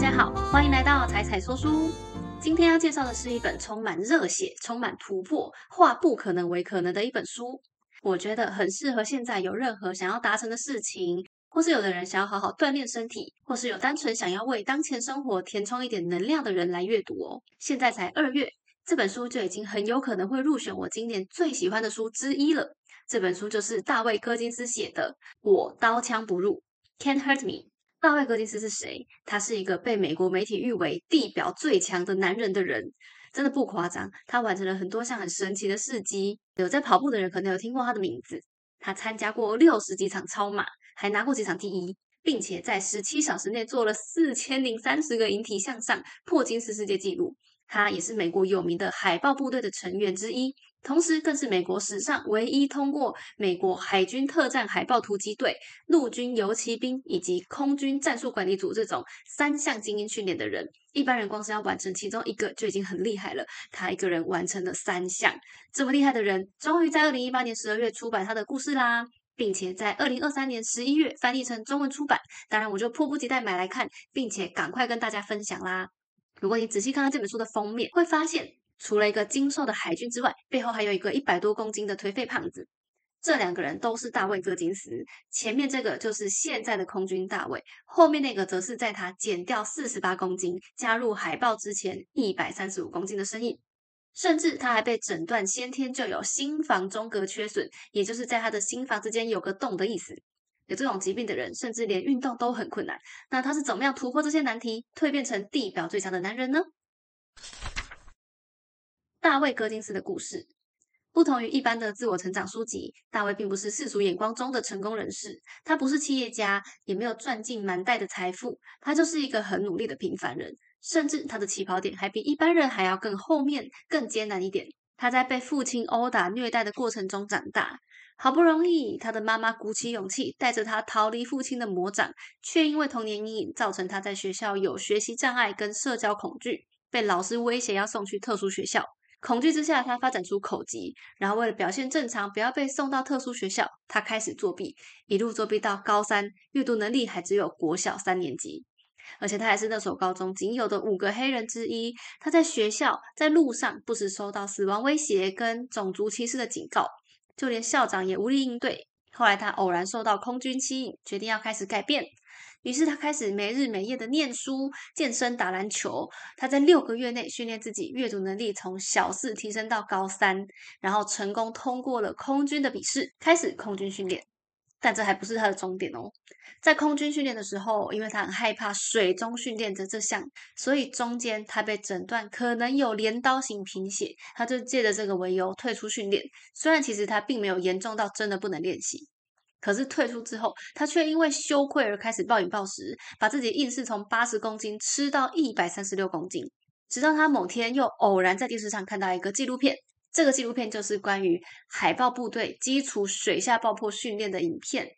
大家好，欢迎来到彩彩说书。今天要介绍的是一本充满热血、充满突破、化不可能为可能的一本书。我觉得很适合现在有任何想要达成的事情，或是有的人想要好好锻炼身体，或是有单纯想要为当前生活填充一点能量的人来阅读哦。现在才二月，这本书就已经很有可能会入选我今年最喜欢的书之一了。这本书就是大卫·柯金斯写的《我刀枪不入》，Can't Hurt Me。大卫·戈金斯是谁？他是一个被美国媒体誉为地表最强的男人的人，真的不夸张。他完成了很多项很神奇的事迹，有在跑步的人可能有听过他的名字。他参加过六十几场超马，还拿过几场第一，并且在十七小时内做了四千零三十个引体向上，破金斯世界纪录。他也是美国有名的海豹部队的成员之一。同时，更是美国史上唯一通过美国海军特战海豹突击队、陆军游骑兵以及空军战术管理组这种三项精英训练的人。一般人光是要完成其中一个就已经很厉害了，他一个人完成了三项，这么厉害的人，终于在二零一八年十二月出版他的故事啦，并且在二零二三年十一月翻译成中文出版。当然，我就迫不及待买来看，并且赶快跟大家分享啦。如果你仔细看看这本书的封面，会发现。除了一个精瘦的海军之外，背后还有一个一百多公斤的颓废胖子。这两个人都是大卫·戈金斯。前面这个就是现在的空军大卫，后面那个则是在他减掉四十八公斤加入海豹之前一百三十五公斤的身影。甚至他还被诊断先天就有心房中隔缺损，也就是在他的心房之间有个洞的意思。有这种疾病的人，甚至连运动都很困难。那他是怎么样突破这些难题，蜕变成地表最强的男人呢？大卫·戈金斯的故事不同于一般的自我成长书籍，大卫并不是世俗眼光中的成功人士，他不是企业家，也没有赚进满袋的财富，他就是一个很努力的平凡人，甚至他的起跑点还比一般人还要更后面、更艰难一点。他在被父亲殴打、虐待的过程中长大，好不容易，他的妈妈鼓起勇气带着他逃离父亲的魔掌，却因为童年阴影造成他在学校有学习障碍跟社交恐惧，被老师威胁要送去特殊学校。恐惧之下，他发展出口疾，然后为了表现正常，不要被送到特殊学校，他开始作弊，一路作弊到高三，阅读能力还只有国小三年级，而且他还是那所高中仅有的五个黑人之一。他在学校、在路上不时收到死亡威胁跟种族歧视的警告，就连校长也无力应对。后来他偶然受到空军吸引，决定要开始改变。于是他开始没日没夜的念书、健身、打篮球。他在六个月内训练自己阅读能力，从小四提升到高三，然后成功通过了空军的笔试，开始空军训练。但这还不是他的终点哦。在空军训练的时候，因为他很害怕水中训练的这项，所以中间他被诊断可能有镰刀型贫血，他就借着这个为由退出训练。虽然其实他并没有严重到真的不能练习。可是退出之后，他却因为羞愧而开始暴饮暴食，把自己硬是从八十公斤吃到一百三十六公斤。直到他某天又偶然在电视上看到一个纪录片，这个纪录片就是关于海豹部队基础水下爆破训练的影片。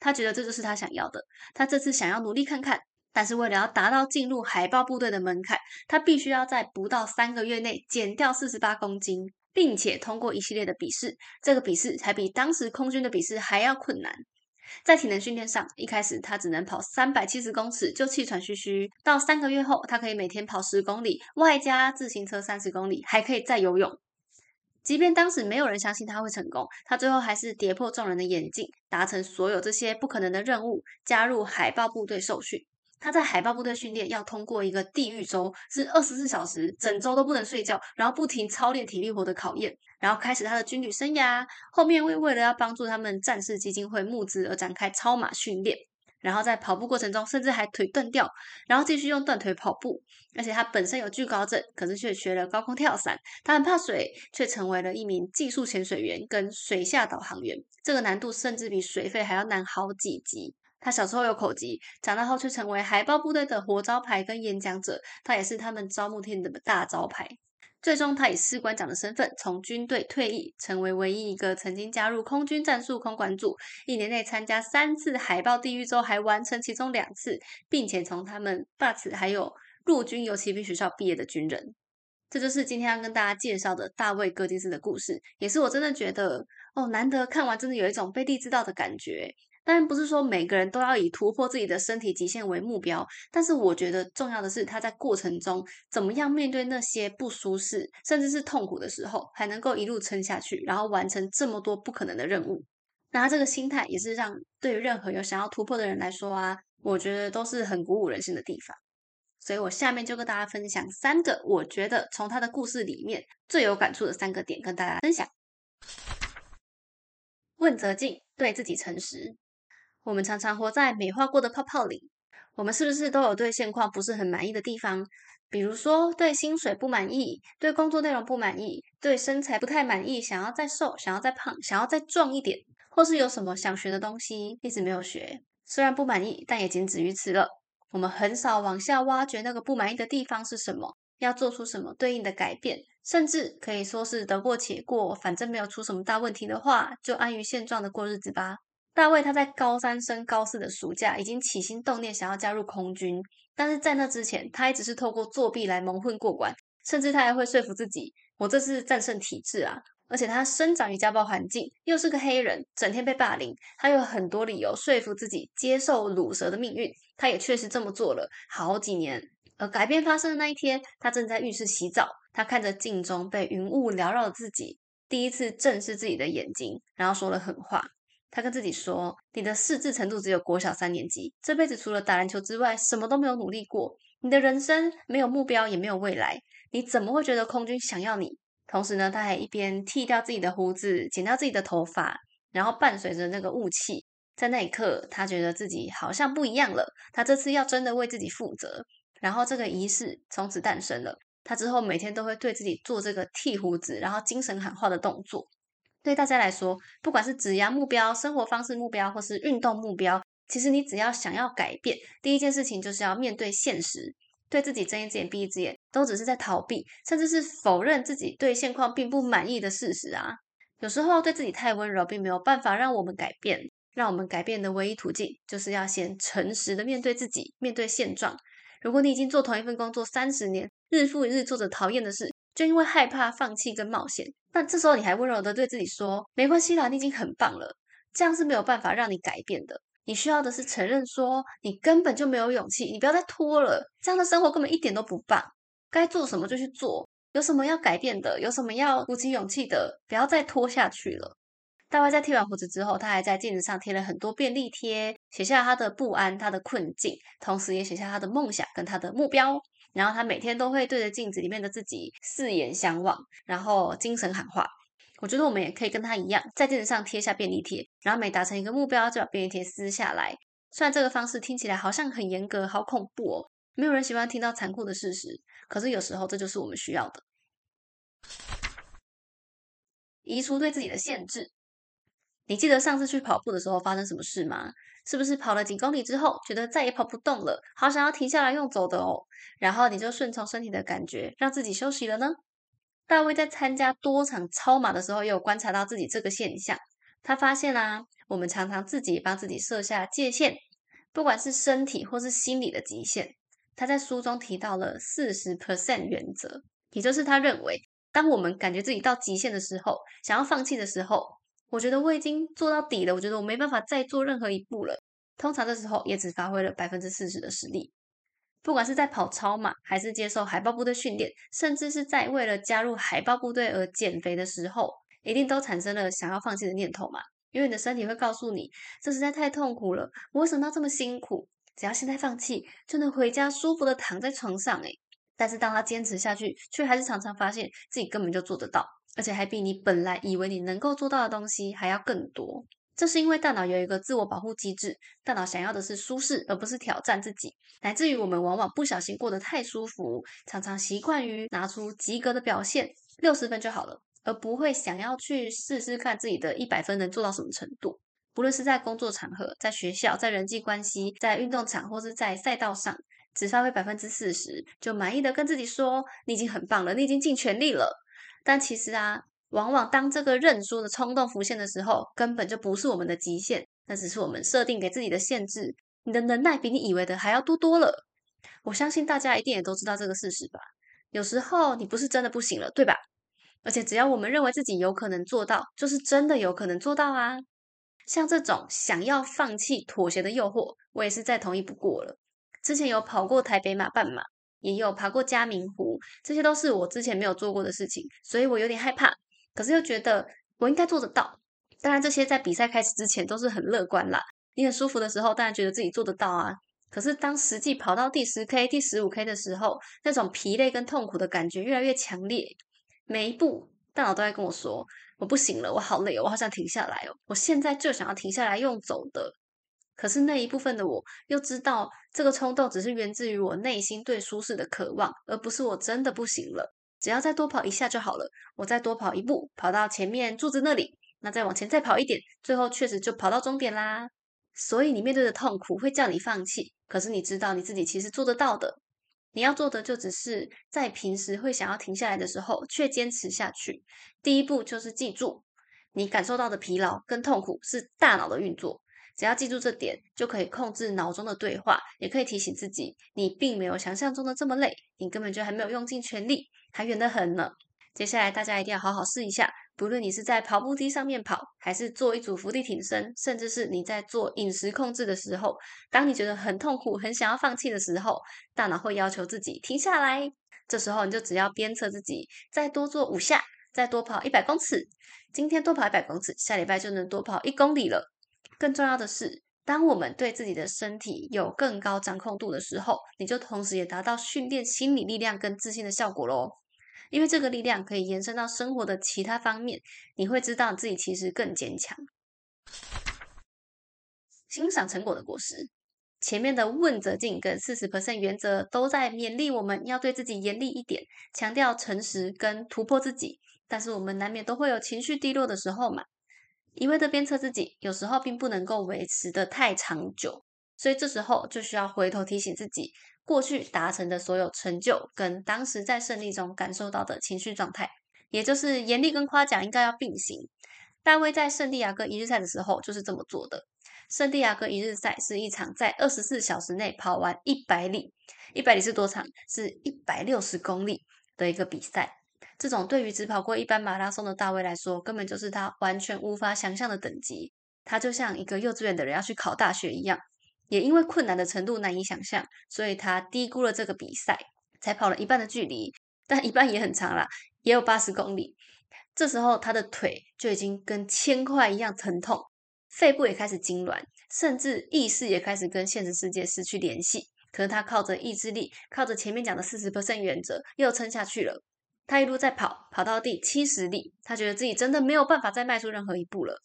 他觉得这就是他想要的。他这次想要努力看看，但是为了要达到进入海豹部队的门槛，他必须要在不到三个月内减掉四十八公斤。并且通过一系列的笔试，这个笔试还比当时空军的笔试还要困难。在体能训练上，一开始他只能跑三百七十公尺就气喘吁吁，到三个月后，他可以每天跑十公里，外加自行车三十公里，还可以再游泳。即便当时没有人相信他会成功，他最后还是跌破众人的眼镜，达成所有这些不可能的任务，加入海豹部队受训。他在海豹部队训练，要通过一个地狱周，是二十四小时，整周都不能睡觉，然后不停操练体力活的考验，然后开始他的军旅生涯。后面为为了要帮助他们战士基金会募资而展开超马训练，然后在跑步过程中甚至还腿断掉，然后继续用断腿跑步。而且他本身有惧高症，可是却学了高空跳伞。他很怕水，却成为了一名技术潜水员跟水下导航员。这个难度甚至比水费还要难好几级。他小时候有口疾，长大后却成为海豹部队的活招牌跟演讲者。他也是他们招募天的大招牌。最终，他以士官长的身份从军队退役，成为唯一一个曾经加入空军战术空管组，一年内参加三次海豹地狱周，还完成其中两次，并且从他们 BUTS 还有陆军游骑兵学校毕业的军人。这就是今天要跟大家介绍的大卫·戈金斯的故事，也是我真的觉得哦，难得看完真的有一种被地知道的感觉。当然不是说每个人都要以突破自己的身体极限为目标，但是我觉得重要的是他在过程中怎么样面对那些不舒适甚至是痛苦的时候，还能够一路撑下去，然后完成这么多不可能的任务。那他这个心态也是让对于任何有想要突破的人来说啊，我觉得都是很鼓舞人心的地方。所以我下面就跟大家分享三个我觉得从他的故事里面最有感触的三个点，跟大家分享。问责进，对自己诚实。我们常常活在美化过的泡泡里，我们是不是都有对现况不是很满意的地方？比如说对薪水不满意，对工作内容不满意，对身材不太满意，想要再瘦，想要再胖，想要再壮一点。或是有什么想学的东西一直没有学，虽然不满意，但也仅止于此了。我们很少往下挖掘那个不满意的地方是什么，要做出什么对应的改变，甚至可以说是得过且过，反正没有出什么大问题的话，就安于现状的过日子吧。大卫他在高三升高四的暑假已经起心动念想要加入空军，但是在那之前，他一直是透过作弊来蒙混过关，甚至他还会说服自己，我这是战胜体制啊。而且他生长于家暴环境，又是个黑人，整天被霸凌，他有很多理由说服自己接受卤蛇的命运。他也确实这么做了好几年。而改变发生的那一天，他正在浴室洗澡，他看着镜中被云雾缭绕的自己，第一次正视自己的眼睛，然后说了狠话。他跟自己说：“你的识字程度只有国小三年级，这辈子除了打篮球之外，什么都没有努力过。你的人生没有目标，也没有未来，你怎么会觉得空军想要你？”同时呢，他还一边剃掉自己的胡子，剪掉自己的头发，然后伴随着那个雾气，在那一刻，他觉得自己好像不一样了。他这次要真的为自己负责，然后这个仪式从此诞生了。他之后每天都会对自己做这个剃胡子，然后精神喊话的动作。对大家来说，不管是职业目标、生活方式目标，或是运动目标，其实你只要想要改变，第一件事情就是要面对现实。对自己睁一只眼闭一只眼，都只是在逃避，甚至是否认自己对现况并不满意的事实啊！有时候对自己太温柔，并没有办法让我们改变。让我们改变的唯一途径，就是要先诚实的面对自己，面对现状。如果你已经做同一份工作三十年，日复一日做着讨厌的事，就因为害怕放弃跟冒险，那这时候你还温柔的对自己说：“没关系啦，你已经很棒了。”这样是没有办法让你改变的。你需要的是承认，说你根本就没有勇气，你不要再拖了，这样的生活根本一点都不棒。该做什么就去做，有什么要改变的，有什么要鼓起勇气的，不要再拖下去了。大卫在剃完胡子之后，他还在镜子上贴了很多便利贴，写下他的不安、他的困境，同时也写下他的梦想跟他的目标。然后他每天都会对着镜子里面的自己四眼相望，然后精神喊话。我觉得我们也可以跟他一样，在镜子上贴下便利贴，然后每达成一个目标就把便利贴撕下来。虽然这个方式听起来好像很严格、好恐怖哦，没有人喜欢听到残酷的事实，可是有时候这就是我们需要的。移除对自己的限制。你记得上次去跑步的时候发生什么事吗？是不是跑了几公里之后，觉得再也跑不动了，好想要停下来用走的哦？然后你就顺从身体的感觉，让自己休息了呢？大卫在参加多场超马的时候，也有观察到自己这个现象。他发现啊，我们常常自己帮自己设下界限，不管是身体或是心理的极限。他在书中提到了四十 percent 原则，也就是他认为，当我们感觉自己到极限的时候，想要放弃的时候，我觉得我已经做到底了，我觉得我没办法再做任何一步了。通常这时候也只发挥了百分之四十的实力。不管是在跑超马，还是接受海豹部队训练，甚至是在为了加入海豹部队而减肥的时候，一定都产生了想要放弃的念头嘛？因为你的身体会告诉你，这实在太痛苦了，我为什么要这么辛苦？只要现在放弃，就能回家舒服的躺在床上。诶但是当他坚持下去，却还是常常发现自己根本就做得到，而且还比你本来以为你能够做到的东西还要更多。这是因为大脑有一个自我保护机制，大脑想要的是舒适，而不是挑战自己。乃至于我们往往不小心过得太舒服，常常习惯于拿出及格的表现，六十分就好了，而不会想要去试试看自己的一百分能做到什么程度。不论是在工作场合、在学校、在人际关系、在运动场或是在赛道上，只发挥百分之四十，就满意的跟自己说：“你已经很棒了，你已经尽全力了。”但其实啊。往往当这个认输的冲动浮现的时候，根本就不是我们的极限，那只是我们设定给自己的限制。你的能耐比你以为的还要多多了。我相信大家一定也都知道这个事实吧？有时候你不是真的不行了，对吧？而且只要我们认为自己有可能做到，就是真的有可能做到啊。像这种想要放弃、妥协的诱惑，我也是再同意不过了。之前有跑过台北马半马，也有爬过嘉明湖，这些都是我之前没有做过的事情，所以我有点害怕。可是又觉得我应该做得到。当然，这些在比赛开始之前都是很乐观啦。你很舒服的时候，当然觉得自己做得到啊。可是当实际跑到第十 K、第十五 K 的时候，那种疲累跟痛苦的感觉越来越强烈。每一步，大脑都在跟我说：“我不行了，我好累，我好想停下来哦，我现在就想要停下来用走的。”可是那一部分的我又知道，这个冲动只是源自于我内心对舒适的渴望，而不是我真的不行了。只要再多跑一下就好了，我再多跑一步，跑到前面柱子那里。那再往前再跑一点，最后确实就跑到终点啦。所以你面对的痛苦会叫你放弃，可是你知道你自己其实做得到的。你要做的就只是在平时会想要停下来的时候，却坚持下去。第一步就是记住，你感受到的疲劳跟痛苦是大脑的运作。只要记住这点，就可以控制脑中的对话，也可以提醒自己，你并没有想象中的这么累，你根本就还没有用尽全力，还远得很呢。接下来大家一定要好好试一下。不论你是在跑步机上面跑，还是做一组伏地挺身，甚至是你在做饮食控制的时候，当你觉得很痛苦、很想要放弃的时候，大脑会要求自己停下来。这时候你就只要鞭策自己，再多做五下，再多跑一百公尺。今天多跑一百公尺，下礼拜就能多跑一公里了。更重要的是，当我们对自己的身体有更高掌控度的时候，你就同时也达到训练心理力量跟自信的效果喽。因为这个力量可以延伸到生活的其他方面，你会知道自己其实更坚强。欣赏成果的果实，前面的问责镜跟四十 percent 原则都在勉励我们要对自己严厉一点，强调诚实跟突破自己。但是我们难免都会有情绪低落的时候嘛，一味的鞭策自己，有时候并不能够维持的太长久，所以这时候就需要回头提醒自己。过去达成的所有成就，跟当时在胜利中感受到的情绪状态，也就是严厉跟夸奖应该要并行。大卫在圣地亚哥一日赛的时候就是这么做的。圣地亚哥一日赛是一场在二十四小时内跑完一百里，一百里是多长？是一百六十公里的一个比赛。这种对于只跑过一般马拉松的大卫来说，根本就是他完全无法想象的等级。他就像一个幼稚园的人要去考大学一样。也因为困难的程度难以想象，所以他低估了这个比赛，才跑了一半的距离，但一半也很长啦，也有八十公里。这时候他的腿就已经跟铅块一样疼痛，肺部也开始痉挛，甚至意识也开始跟现实世界失去联系。可是他靠着意志力，靠着前面讲的四十 percent 原则，又撑下去了。他一路在跑，跑到第七十里，他觉得自己真的没有办法再迈出任何一步了。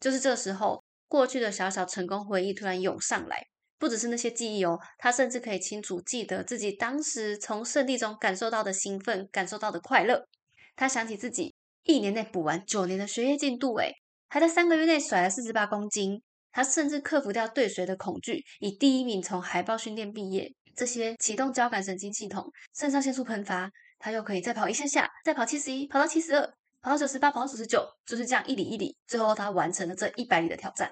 就是这时候。过去的小小成功回忆突然涌上来，不只是那些记忆哦，他甚至可以清楚记得自己当时从圣地中感受到的兴奋，感受到的快乐。他想起自己一年内补完九年的学业进度，诶，还在三个月内甩了四十八公斤。他甚至克服掉对水的恐惧，以第一名从海豹训练毕业。这些启动交感神经系统，肾上腺素喷发，他又可以再跑一下下，再跑七十一，跑到七十二。跑到九十八，跑到九十九，就是这样一里一里，最后他完成了这一百里的挑战。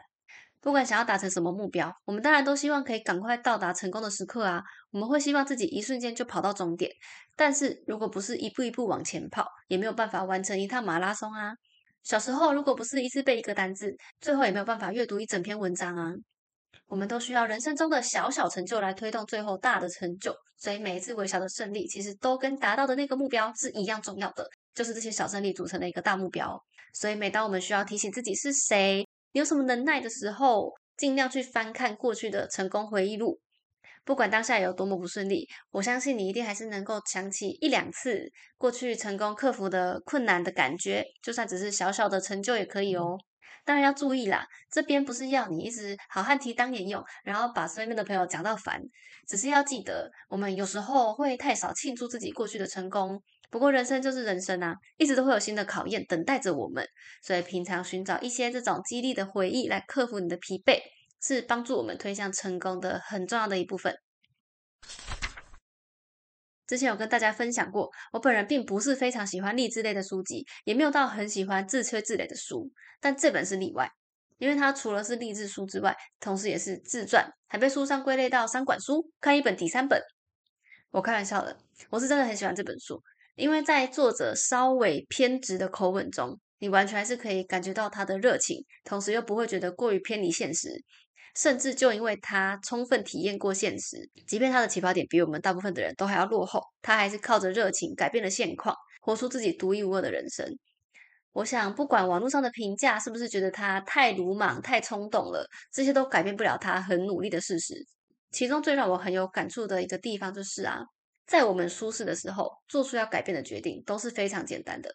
不管想要达成什么目标，我们当然都希望可以赶快到达成功的时刻啊！我们会希望自己一瞬间就跑到终点。但是如果不是一步一步往前跑，也没有办法完成一趟马拉松啊！小时候如果不是一次背一个单字，最后也没有办法阅读一整篇文章啊！我们都需要人生中的小小成就来推动最后大的成就，所以每一次微小的胜利，其实都跟达到的那个目标是一样重要的。就是这些小胜利组成的一个大目标，所以每当我们需要提醒自己是谁，你有什么能耐的时候，尽量去翻看过去的成功回忆录。不管当下有多么不顺利，我相信你一定还是能够想起一两次过去成功克服的困难的感觉，就算只是小小的成就也可以哦。当然要注意啦，这边不是要你一直好汉提当年勇，然后把身边的朋友讲到烦，只是要记得，我们有时候会太少庆祝自己过去的成功。不过人生就是人生啊，一直都会有新的考验等待着我们，所以平常寻找一些这种激励的回忆来克服你的疲惫，是帮助我们推向成功的很重要的一部分。之前有跟大家分享过，我本人并不是非常喜欢励志类的书籍，也没有到很喜欢自吹自擂的书，但这本是例外，因为它除了是励志书之外，同时也是自传，还被书上归类到三管书，看一本抵三本。我开玩笑的，我是真的很喜欢这本书。因为在作者稍微偏执的口吻中，你完全还是可以感觉到他的热情，同时又不会觉得过于偏离现实。甚至就因为他充分体验过现实，即便他的起跑点比我们大部分的人都还要落后，他还是靠着热情改变了现况，活出自己独一无二的人生。我想，不管网络上的评价是不是觉得他太鲁莽、太冲动了，这些都改变不了他很努力的事实。其中最让我很有感触的一个地方就是啊，在我们舒适的时候做出要改变的决定都是非常简单的。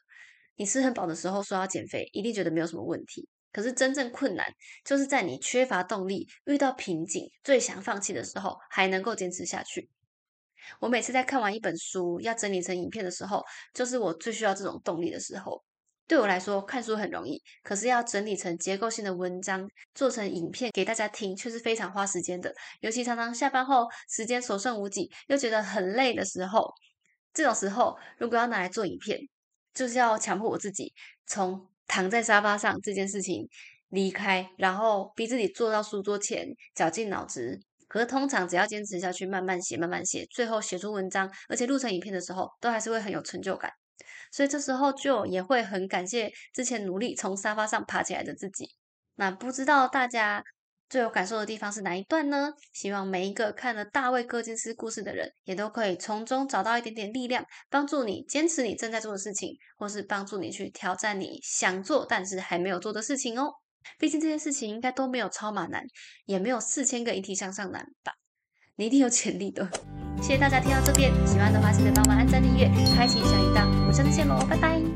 你吃很饱的时候说要减肥，一定觉得没有什么问题。可是真正困难，就是在你缺乏动力、遇到瓶颈、最想放弃的时候，还能够坚持下去。我每次在看完一本书要整理成影片的时候，就是我最需要这种动力的时候。对我来说，看书很容易，可是要整理成结构性的文章，做成影片给大家听，却是非常花时间的。尤其常常下班后，时间所剩无几，又觉得很累的时候，这种时候如果要拿来做影片，就是要强迫我自己从。躺在沙发上这件事情离开，然后逼自己坐到书桌前，绞尽脑汁。可是通常只要坚持下去，慢慢写，慢慢写，最后写出文章，而且录成影片的时候，都还是会很有成就感。所以这时候就也会很感谢之前努力从沙发上爬起来的自己。那不知道大家。最有感受的地方是哪一段呢？希望每一个看了大卫·戈金斯故事的人，也都可以从中找到一点点力量，帮助你坚持你正在做的事情，或是帮助你去挑战你想做但是还没有做的事情哦。毕竟这些事情应该都没有超马难，也没有四千个引体向上难吧？你一定有潜力的。谢谢大家听到这边，喜欢的话记得帮忙按赞、订阅、开启小铃铛。我们下次见喽，拜拜。